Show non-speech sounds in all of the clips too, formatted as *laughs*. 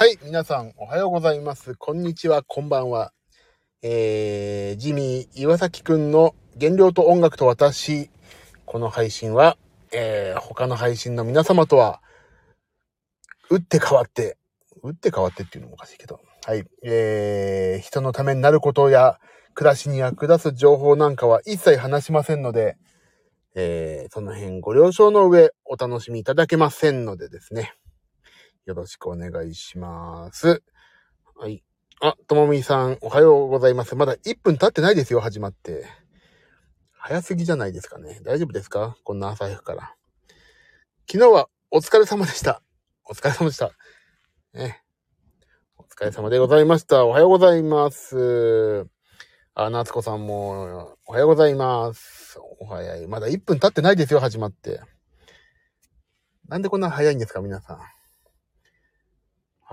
はい、皆さんおはようございます。こんにちは、こんばんは。えー、ジミー岩崎くんの原料と音楽と私。この配信は、えー、他の配信の皆様とは、打って変わって、打って変わってっていうのもおかしいけど、はい、えー、人のためになることや、暮らしに役立つ情報なんかは一切話しませんので、えー、その辺ご了承の上、お楽しみいただけませんのでですね。よろしくお願いします。はい。あ、ともみさん、おはようございます。まだ1分経ってないですよ、始まって。早すぎじゃないですかね。大丈夫ですか？こんな朝早くから。昨日はお疲れ様でした。お疲れ様でした。ね。お疲れ様でございました。おはようございます。あ、夏子さんも、おはようございます。お早い。まだ1分経ってないですよ、始まって。なんでこんな早いんですか、皆さん。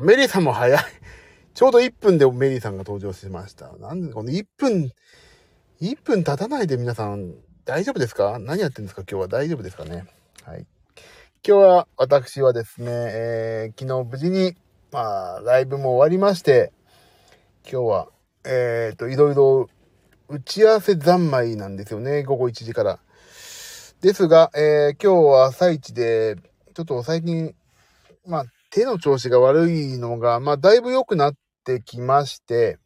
メリーさんも早い。*laughs* ちょうど1分でメリーさんが登場しました。なんでこの1分、1分経たないで皆さん大丈夫ですか？何やってんですか？今日は大丈夫ですかね？はい。今日は私はですね、えー、昨日無事に、まあ、ライブも終わりまして、今日は、えっ、と、いろいろ打ち合わせ三昧なんですよね。午後1時から。ですが、えー、今日は朝一で、ちょっと最近、まあ、手の調子が悪いのが、まあ、だいぶ良くなってきまして、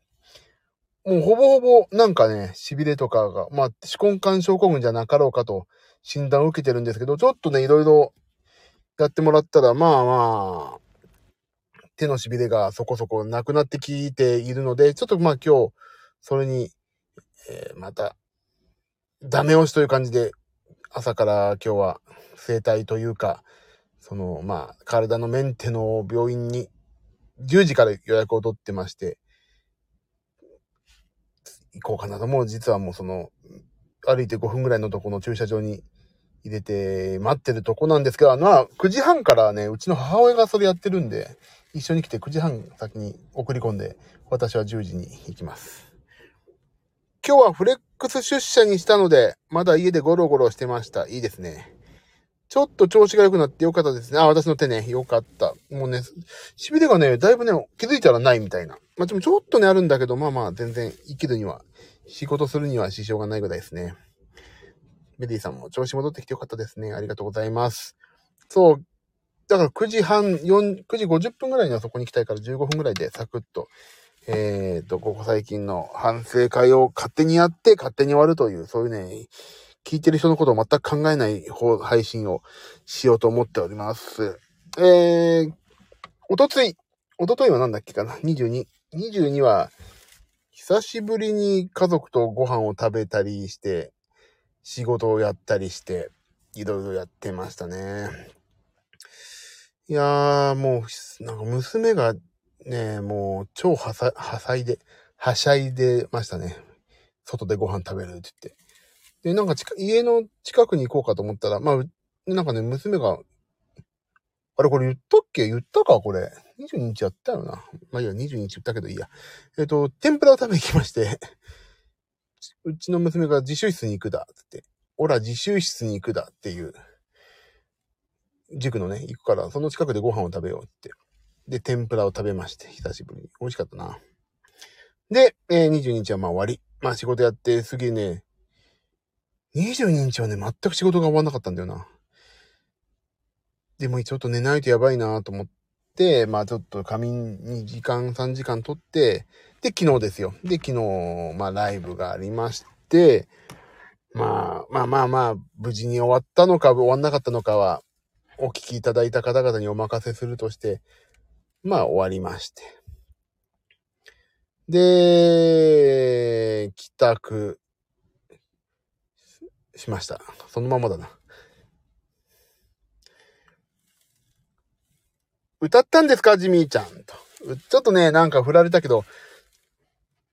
もうほぼほぼ、なんかね、痺れとかが、まあ、手根管症候群じゃなかろうかと診断を受けてるんですけど、ちょっとね、いろいろやってもらったら、まあまあ、手の痺れがそこそこなくなってきているので、ちょっとまあ今日、それに、えーまた、ダメ押しという感じで、朝から今日は整体というか、その、まあ、体のメンテの病院に、10時から予約を取ってまして、行こうかなと。もう実はもうその、歩いて5分ぐらいのとこの駐車場に入れて待ってるとこなんですけど、まあ、9時半からね、うちの母親がそれやってるんで、一緒に来て9時半先に送り込んで、私は10時に行きます。今日はフレックス出社にしたので、まだ家でゴロゴロしてました。いいですね。ちょっと調子が良くなって良かったですね。あ、私の手ね、良かった。もうね、痺れがね、だいぶね、気づいたらないみたいな。まあ、でもちょっとね、あるんだけど、まあまあ、全然生きるには、仕事するには支障がないぐらいですね。メディさんも調子戻ってきて良かったですね。ありがとうございます。そう。だから9時半、4、9時50分ぐらいにはそこに行きたいから15分ぐらいでサクッと、えーと、ここ最近の反省会を勝手にやって勝手に終わるという、そういうね、聞いてる人のことを全く考えない方配信をしようと思っております。えー、おとつい、おとといは何だっけかな ?22。22は、久しぶりに家族とご飯を食べたりして、仕事をやったりして、いろいろやってましたね。いやー、もう、なんか娘がね、もう超はさ、はしゃいで、はしゃいでましたね。外でご飯食べるって言って。で、なんか家の近くに行こうかと思ったら、まあ、なんかね、娘が、あれこれ言ったっけ？言ったか？これ。22日やったよな。まあいや、22日言ったけどいいや。えっ、と、天ぷらを食べに行きまして、うちの娘が自習室に行くだ、って。おら自習室に行くだっていう、塾のね、行くから、その近くでご飯を食べようって。で、天ぷらを食べまして、久しぶりに。美味しかったな。で、えー、22日はまあ終わり。まあ仕事やって、すげえね、22日はね、全く仕事が終わんなかったんだよな。でもちょっと寝ないとやばいなと思って、まあちょっと仮眠2時間、3時間取って、で、昨日ですよ。で、昨日、まあライブがありまして、まあまあまあまあ、無事に終わったのか、終わんなかったのかは、お聞きいただいた方々にお任せするとして、まあ終わりまして。で、帰宅しました。そのままだな。歌ったんですかジミーちゃんと。ちょっとね、なんか振られたけど、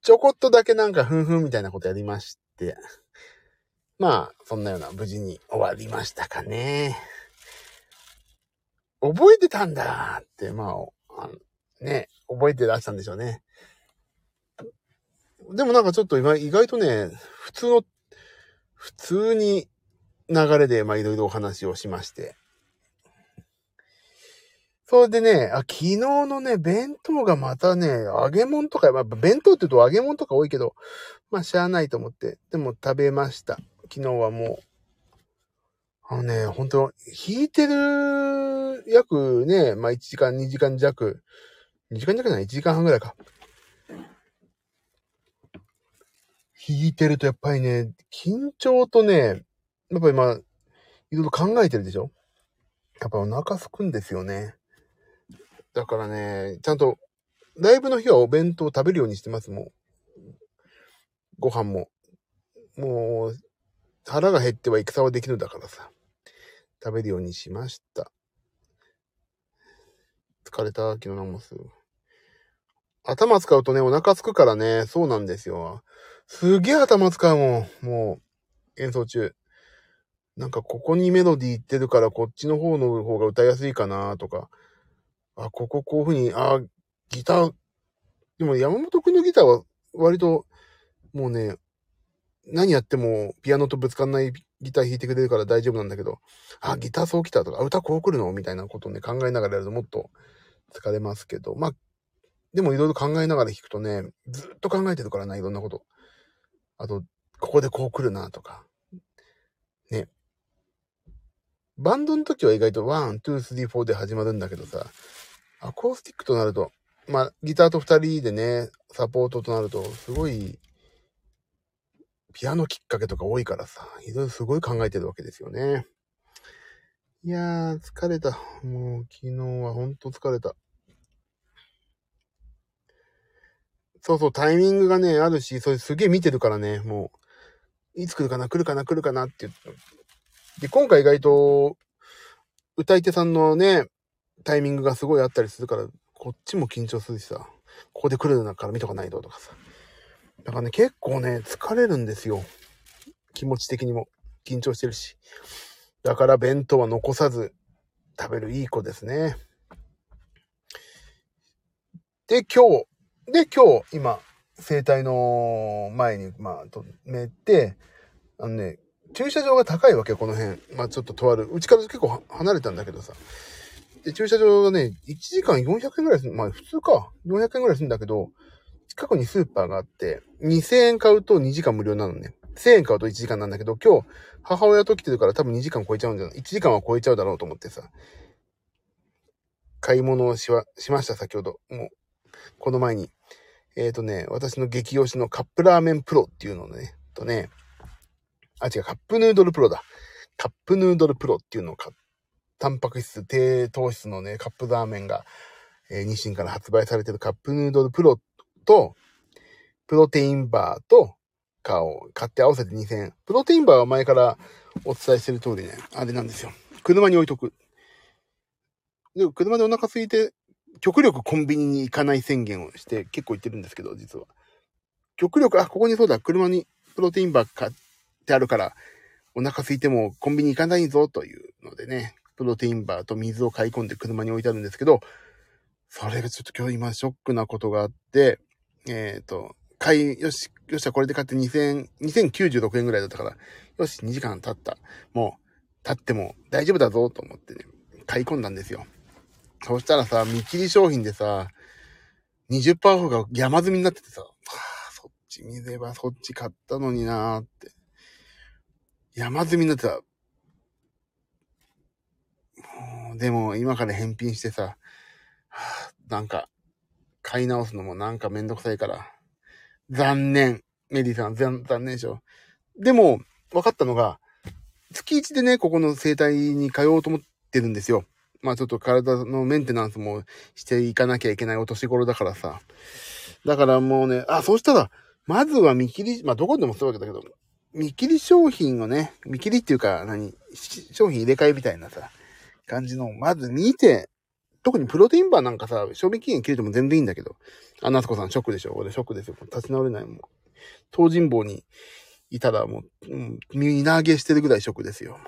ちょこっとだけなんかふんふんみたいなことやりまして。まあ、そんなような無事に終わりましたかね。覚えてたんだって、まあ、あね、覚えてらしたんでしょうね。でもなんかちょっと意外意外とね、普通の、普通に流れで、まあいろいろお話をしまして。それでね、あ、昨日のね、弁当がまたね、揚げ物とか、まあ、弁当って言うと揚げ物とか多いけど、まあ、しゃあないと思って、でも食べました。昨日はもう。あのね、本当引いてる、約ね、まあ、1時間、2時間弱、2時間弱じゃない ?1 時間半ぐらいか。引いてるとやっぱりね、緊張とね、やっぱりまあ、いろいろ考えてるでしょ？やっぱお腹すくんですよね。だからね、ちゃんと、ライブの日はお弁当を食べるようにしてます、もう。ご飯も。もう、腹が減っては戦はできるだからさ。食べるようにしました。疲れた、昨日のもす。頭使うとね、お腹すくからね、そうなんですよ。すげえ頭使うもん。もう、演奏中。なんかここにメロディーいってるからこっちの方の方が歌いやすいかなとか。あ、こここういう風に、あ、ギター、でも山本くんのギターは割と、もうね、何やってもピアノとぶつかんないギター弾いてくれるから大丈夫なんだけど、あ、ギターそう来たとか、歌こう来るの？みたいなことをね、考えながらやるともっと疲れますけど、まあ、でもいろいろ考えながら弾くとね、ずっと考えてるからな、いろんなこと。あと、ここでこう来るなとか。ね。バンドの時は意外と1、2、3、4で始まるんだけどさ、アコースティックとなると、まあ、ギターと二人でね、サポートとなると、すごい、ピアノきっかけとか多いからさ、いろいろすごい考えてるわけですよね。いやー、疲れた。もう、昨日はほんと疲れた。そうそう、タイミングがね、あるし、それすげえ見てるからね、もう、いつ来るかな、来るかな、来るかなって。で、今回意外と、歌い手さんのね、タイミングがすごいあったりするから、こっちも緊張するしさ、ここで来るんだから見とかないととかさ。だからね、結構ね、疲れるんですよ。気持ち的にも。緊張してるし。だから弁当は残さず食べるいい子ですね。で、今日、で、今日、今、生体の前に、まあ、止めて、あのね、駐車場が高いわけよ、この辺。まあ、ちょっととある。うちから結構離れたんだけどさ。で、駐車場がね、1時間400円ぐらいする。まあ、普通か。400円ぐらいするんだけど、近くにスーパーがあって、2000円買うと2時間無料なのね。1000円買うと1時間なんだけど、今日、母親と来てるから多分2時間超えちゃうんじゃない ?1 時間は超えちゃうだろうと思ってさ。買い物をしは、しました、先ほど。もう、この前に。えっ、ー、とね、私の激推しのカップラーメンプロっていうのをね、とね、あ、違う、カップヌードルプロだ。カップヌードルプロっていうのを買っタンパク質、低糖質のね、カップラーメンが、えー、日清から発売されてるカップヌードルプロと、プロテインバーと、かを買って合わせて2000円。プロテインバーは前からお伝えしてる通りね、あれなんですよ。車に置いとく。で、車でお腹空いて、極力コンビニに行かない宣言をして結構行ってるんですけど、実は。極力、あ、ここにそうだ、車にプロテインバー買ってあるから、お腹空いてもコンビニ行かないぞというのでね、プロテインバーと水を買い込んで車に置いてあるんですけど、それがちょっと今日今ショックなことがあって、えっ、ー、と、買い、よし、よっしゃ、これで買って2000、2096円ぐらいだったから、よし、2時間経った。もう、経っても大丈夫だぞと思ってね、買い込んだんですよ。そしたらさ、見切り商品でさ、20%オフが山積みになっててさ、はあ、そっち見ればそっち買ったのになーって。山積みになってた。でも今から返品してさ、はぁ、なんか、買い直すのもなんかめんどくさいから、残念。メディさん、残念でしょ。でも、分かったのが、月1でね、ここの生態に通おうと思ってるんですよ。まあちょっと体のメンテナンスもしていかなきゃいけないお年頃だからさ。だからもうね、あ、そしたら、まずは見切り、まあどこでもそうわけだけど、見切り商品をね、見切りっていうか何、商品入れ替えみたいなさ、感じのまず見て、特にプロテインバーなんかさ、賞味期限切れても全然いいんだけど、あ、夏子さんショックでしょ？俺ショックですよ。立ち直れないもん。東尋坊にいたらもう、うん、身投げしてるぐらいショックですよ。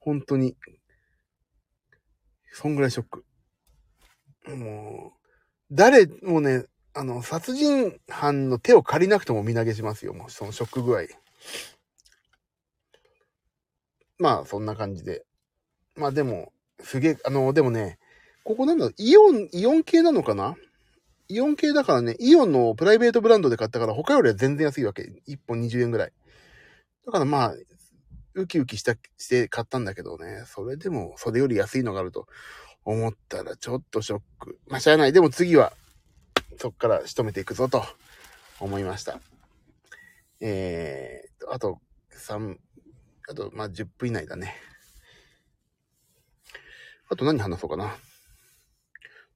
本当に、そんぐらいショック。もう、誰もね、あの、殺人犯の手を借りなくても身投げしますよ。もう、そのショック具合。まあ、そんな感じで。まあでも、すげえ、あの、でもね、ここなんだろう、イオン、イオン系なのかな？イオン系だからね、イオンのプライベートブランドで買ったから他よりは全然安いわけ。1本20円ぐらい。だからまあ、ウキウキした、して買ったんだけどね、それでも、それより安いのがあると思ったらちょっとショック。まあ、しゃあない。でも次は、そっから仕留めていくぞと思いました。えーと、あと、3、あと、まあ、10分以内だね。あと何話そうかな。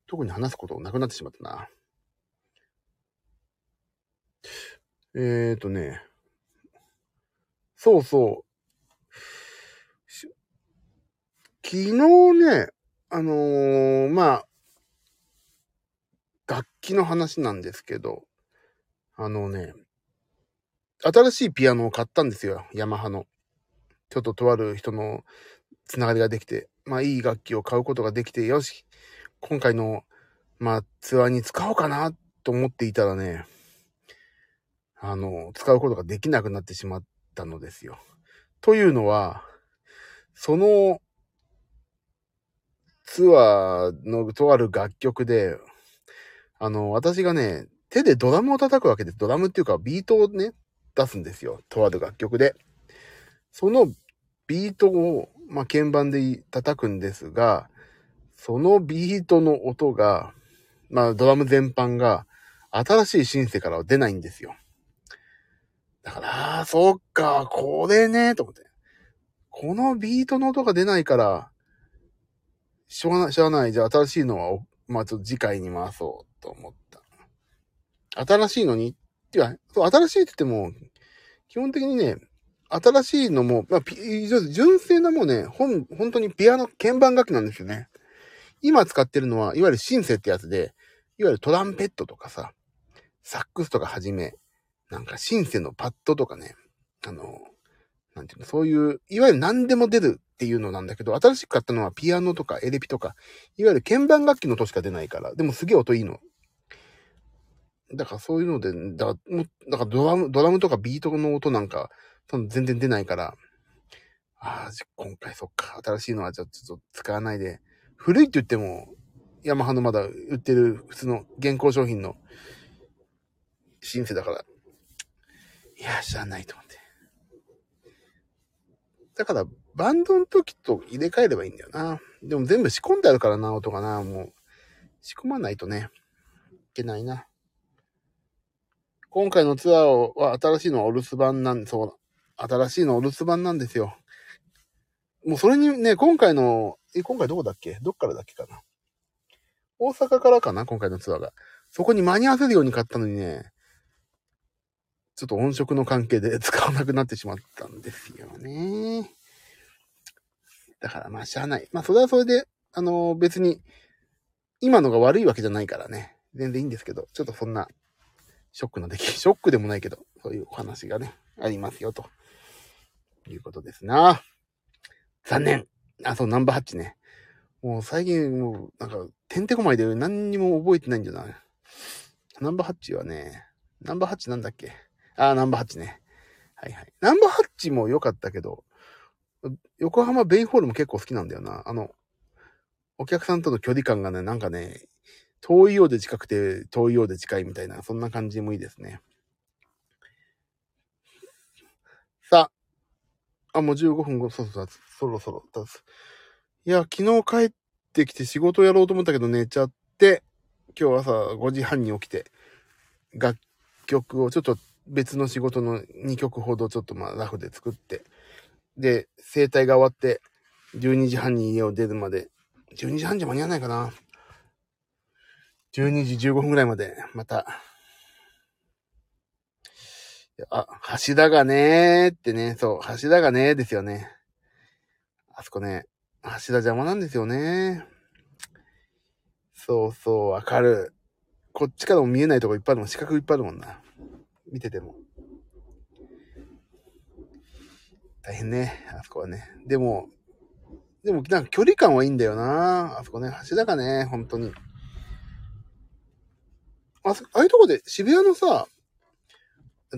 特に話すことなくなってしまったな。えーとね。そうそう。昨日ね、あのー、まあ、楽器の話なんですけど、あのね、新しいピアノを買ったんですよ。ヤマハの。ちょっととある人のつながりができて、まあいい楽器を買うことができて、よし、今回の、まあツアーに使おうかなと思っていたらね、あの、使うことができなくなってしまったのですよ。というのは、そのツアーのとある楽曲で、あの、私がね、手でドラムを叩くわけです。ドラムっていうかビートをね、出すんですよ。とある楽曲で。そのビートを、まあ、鍵盤で叩くんですが、そのビートの音が、まあ、ドラム全般が、新しいシンセからは出ないんですよ。だから、そっか、これね、と思って。このビートの音が出ないから、しょうがない、しょうがない。じゃあ新しいのは、まあちょっと次回に回そうと思った。新しいのにっていうか、そう、新しいって言っても、基本的にね、新しいのも、まあ、純正なもうね、ほん、本当にピアノ、鍵盤楽器なんですよね。今使ってるのは、いわゆるシンセってやつで、いわゆるトランペットとかさ、サックスとかはじめ、なんかシンセのパッドとかね、あの、なんていうの、そういう、いわゆる何でも出るっていうのなんだけど、新しく買ったのはピアノとかエレピとか、いわゆる鍵盤楽器の音しか出ないから、でもすげえ音いいの。だからそういうので、だからだからドラム、ドラムとかビートの音なんか、全然出ないから、ああ、今回そっか、新しいのはじゃちょっと使わないで、古いって言っても、ヤマハのまだ売ってる普通の現行商品のシンセだから、いや、知らないと思って。だから、バンドの時と入れ替えればいいんだよな。でも全部仕込んであるからな、音がな、もう。仕込まないとね、いけないな。今回のツアーは新しいのはお留守番なん、そう、新しいのお留守番なんですよ。もうそれにね、今回の、え、今回どこだっけ？どっからだっけかな？大阪からかな今回のツアーが。そこに間に合わせるように買ったのにね、ちょっと音色の関係で *laughs* 使わなくなってしまったんですよね。だからまあしゃあない。まあそれはそれで、あの、別に、今のが悪いわけじゃないからね。全然いいんですけど、ちょっとそんな、ショックの出来、*laughs* ショックでもないけど、そういうお話がね、ありますよ、ということですな。残念。あ、そう、ナンバーハッチね。もう最近、もう、なんか、てんてこまいで何にも覚えてないんじゃないナンバーハッチはね、ナンバーハッチなんだっけ？あ、ナンバーハッチね。はいはい。ナンバーハッチも良かったけど、横浜ベイホールも結構好きなんだよな。あの、お客さんとの距離感がね、なんかね、遠いようで近くて遠いようで近いみたいな、そんな感じもいいですね。さあ、あ、もう15分後、そうそう、そろそろ経つ。いや、昨日帰ってきて仕事やろうと思ったけど寝ちゃって、今日朝5時半に起きて、楽曲をちょっと別の仕事の2曲ほどちょっとまあラフで作って、で、生体が終わって、12時半に家を出るまで、12時半じゃ間に合わないかな。12時15分ぐらいまで、また、あ、橋田がねーってね、そう、橋田がねーですよね。あそこね、橋田邪魔なんですよね。そうそう、わかる。こっちからも見えないとこいっぱいあるもん、四角いっぱいあるもんな。見てても。大変ね、あそこはね。でも、でもなんか距離感はいいんだよな。あそこね、橋だかね、本当に。あそ、ああいうとこで渋谷のさ、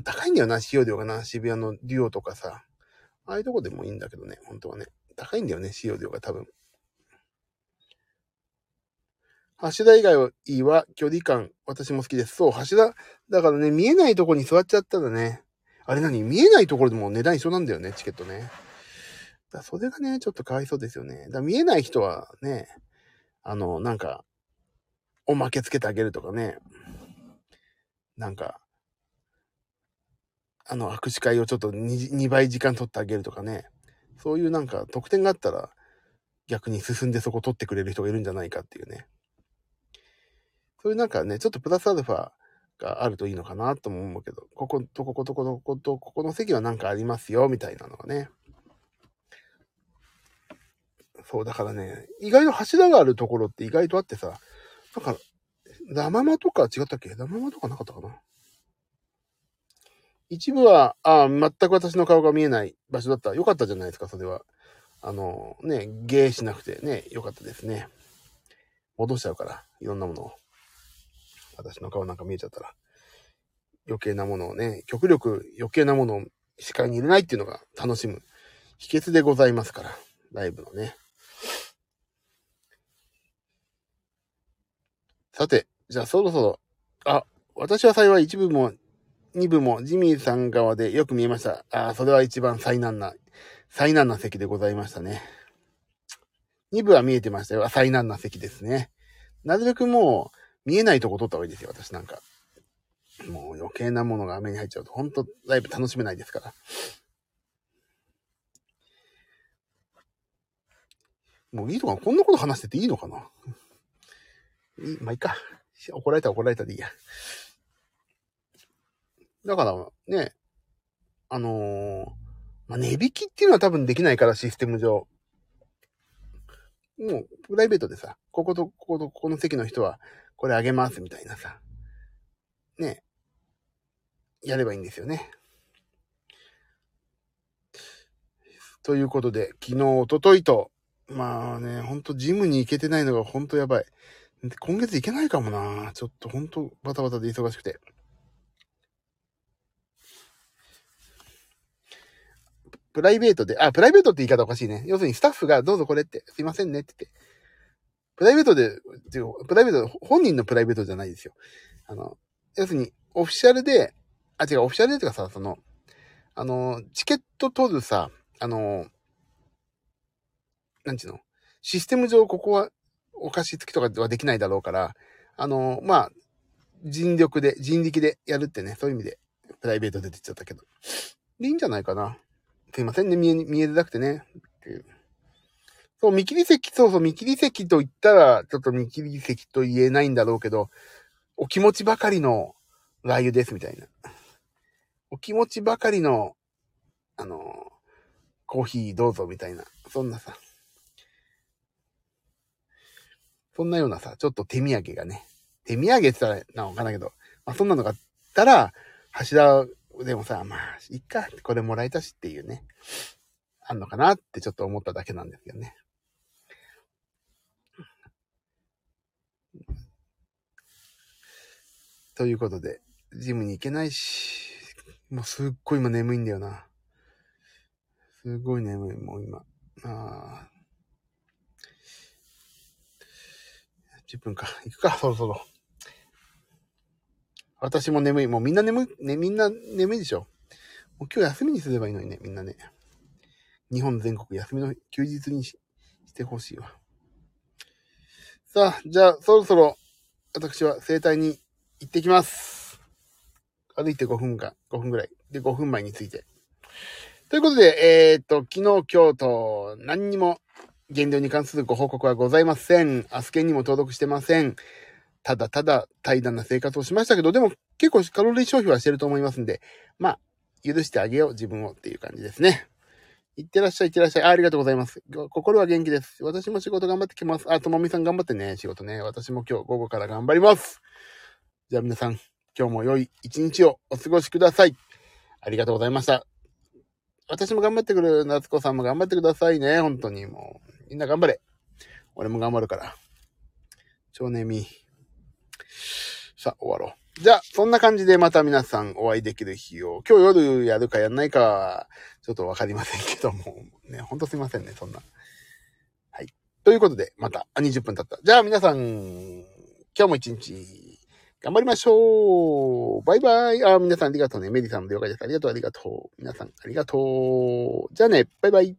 高いんだよな、使用料がな。渋谷のデュオとかさ。ああいうとこでもいいんだけどね、本当はね。高いんだよね、使用量が多分。橋田以外は距離感、私も好きです。そう、橋田、だからね、見えないとこに座っちゃったらね、あれ何？見えないところでも値段一緒なんだよね、チケットね。だそれがね、ちょっとかわいそうですよね。だ見えない人はね、あの、なんか、おまけつけてあげるとかね、なんか、あの、握手会をちょっと 2, 2倍時間取ってあげるとかね、そういうなんか特典があったら、逆に進んでそこ取ってくれる人がいるんじゃないかっていうね。そういうなんかね、ちょっとプラスアルファがあるといいのかなとも思うけど、こことこことこことこことここの席はなんかありますよ、みたいなのがね。そう、だからね、意外と柱があるところって意外とあってさ、なんか、ラママとか違ったっけ？ラママとかなかったかな？一部は、ああ、全く私の顔が見えない場所だった。よかったじゃないですか、それは。あの、ね、ゲーしなくてね、よかったですね。戻しちゃうから、いろんなものを。私の顔なんか見えちゃったら。余計なものをね、極力余計なものを視界に入れないっていうのが楽しむ秘訣でございますから。ライブのね。さて、じゃあそろそろ、あ、私は幸い一部も二部もジミーさん側でよく見えました。ああ、それは一番災難な、災難な席でございましたね。二部は見えてましたよ。災難な席ですね。なるべくもう、見えないとこ撮った方がいいですよ、私なんか。もう余計なものが目に入っちゃうと、ほんとライブ楽しめないですから。もういいのかなこんなこと話してていいのかないいまあ、いいか。怒られた怒られたでいいや。だからね、あのー、まあ、値引きっていうのは多分できないから、システム上。もう、プライベートでさ、ここと、ここと、ここの席の人は、これあげますみたいなさ、ね、やればいいんですよね。ということで、昨日、おとといと、まあね、ほんとジムに行けてないのがほんとやばい。今月行けないかもなちょっとほんとバタバタで忙しくて。プライベートで、あ、プライベートって言い方おかしいね。要するにスタッフがどうぞこれって、すいませんねって言って。プライベートで、プライベート、本人のプライベートじゃないですよ。あの、要するに、オフィシャルで、あ、違う、オフィシャルでとかさ、その、あの、チケット取るさ、あの、なんちゅうの、システム上ここはお貸し付きとかはできないだろうから、あの、まあ、人力で、人力でやるってね、そういう意味で、プライベートで出てっちゃったけど。で、いいんじゃないかな。すいませんね、見え、見えづらくてね。っていう。そう、見切り席、そうそう、見切り席と言ったら、ちょっと見切り席と言えないんだろうけど、お気持ちばかりのラー油です、みたいな。お気持ちばかりの、あの、コーヒーどうぞ、みたいな。そんなさ。そんなようなさ、ちょっと手土産がね、手土産って言ったらな、わかんないけど、まあそんなのがあったら、柱でもさ、まあ、いっか、これもらえたしっていうね、あんのかなってちょっと思っただけなんですけどね。ということで、ジムに行けないし、もうすっごい今眠いんだよな。すごい眠い、もう今。ああ。10分か。行くか、そろそろ。私も眠い。もうみんな眠い、ね、みんな眠いでしょ。もう今日休みにすればいいのにね、みんなね。日本全国休みの休日にししてほしいわ。さあ、じゃあ、そろそろ、私は生体に行ってきます。歩いて5分か、5分ぐらい。で、5分前について。ということで、えー、っと、昨日、今日と、何にも減量に関するご報告はございません。アスケンにも登録してません。ただただ怠惰な生活をしましたけど、でも結構カロリー消費はしてると思いますんで、まあ、許してあげよう、自分をっていう感じですね。いってらっしゃい、いってらっしゃい。ありがとうございます。心は元気です。私も仕事頑張ってきます。あ、ともみさん頑張ってね、仕事ね。私も今日午後から頑張ります。じゃあ皆さん、今日も良い一日をお過ごしください。ありがとうございました。私も頑張ってくる、夏子さんも頑張ってくださいね。本当にもう。みんな頑張れ。俺も頑張るから。超眠い。さあ、終わろう。じゃあ、そんな感じでまた皆さんお会いできる日を、今日夜やるかやんないかは、ちょっとわかりませんけども、ね、ほんとすいませんね、そんな。はい。ということで、また、20分経った。じゃあ皆さん、今日も一日、頑張りましょうバイバイあ、皆さんありがとうね。メリさんの了解です。ありがとう、ありがとう。皆さんありがとう。じゃあね、バイバイ。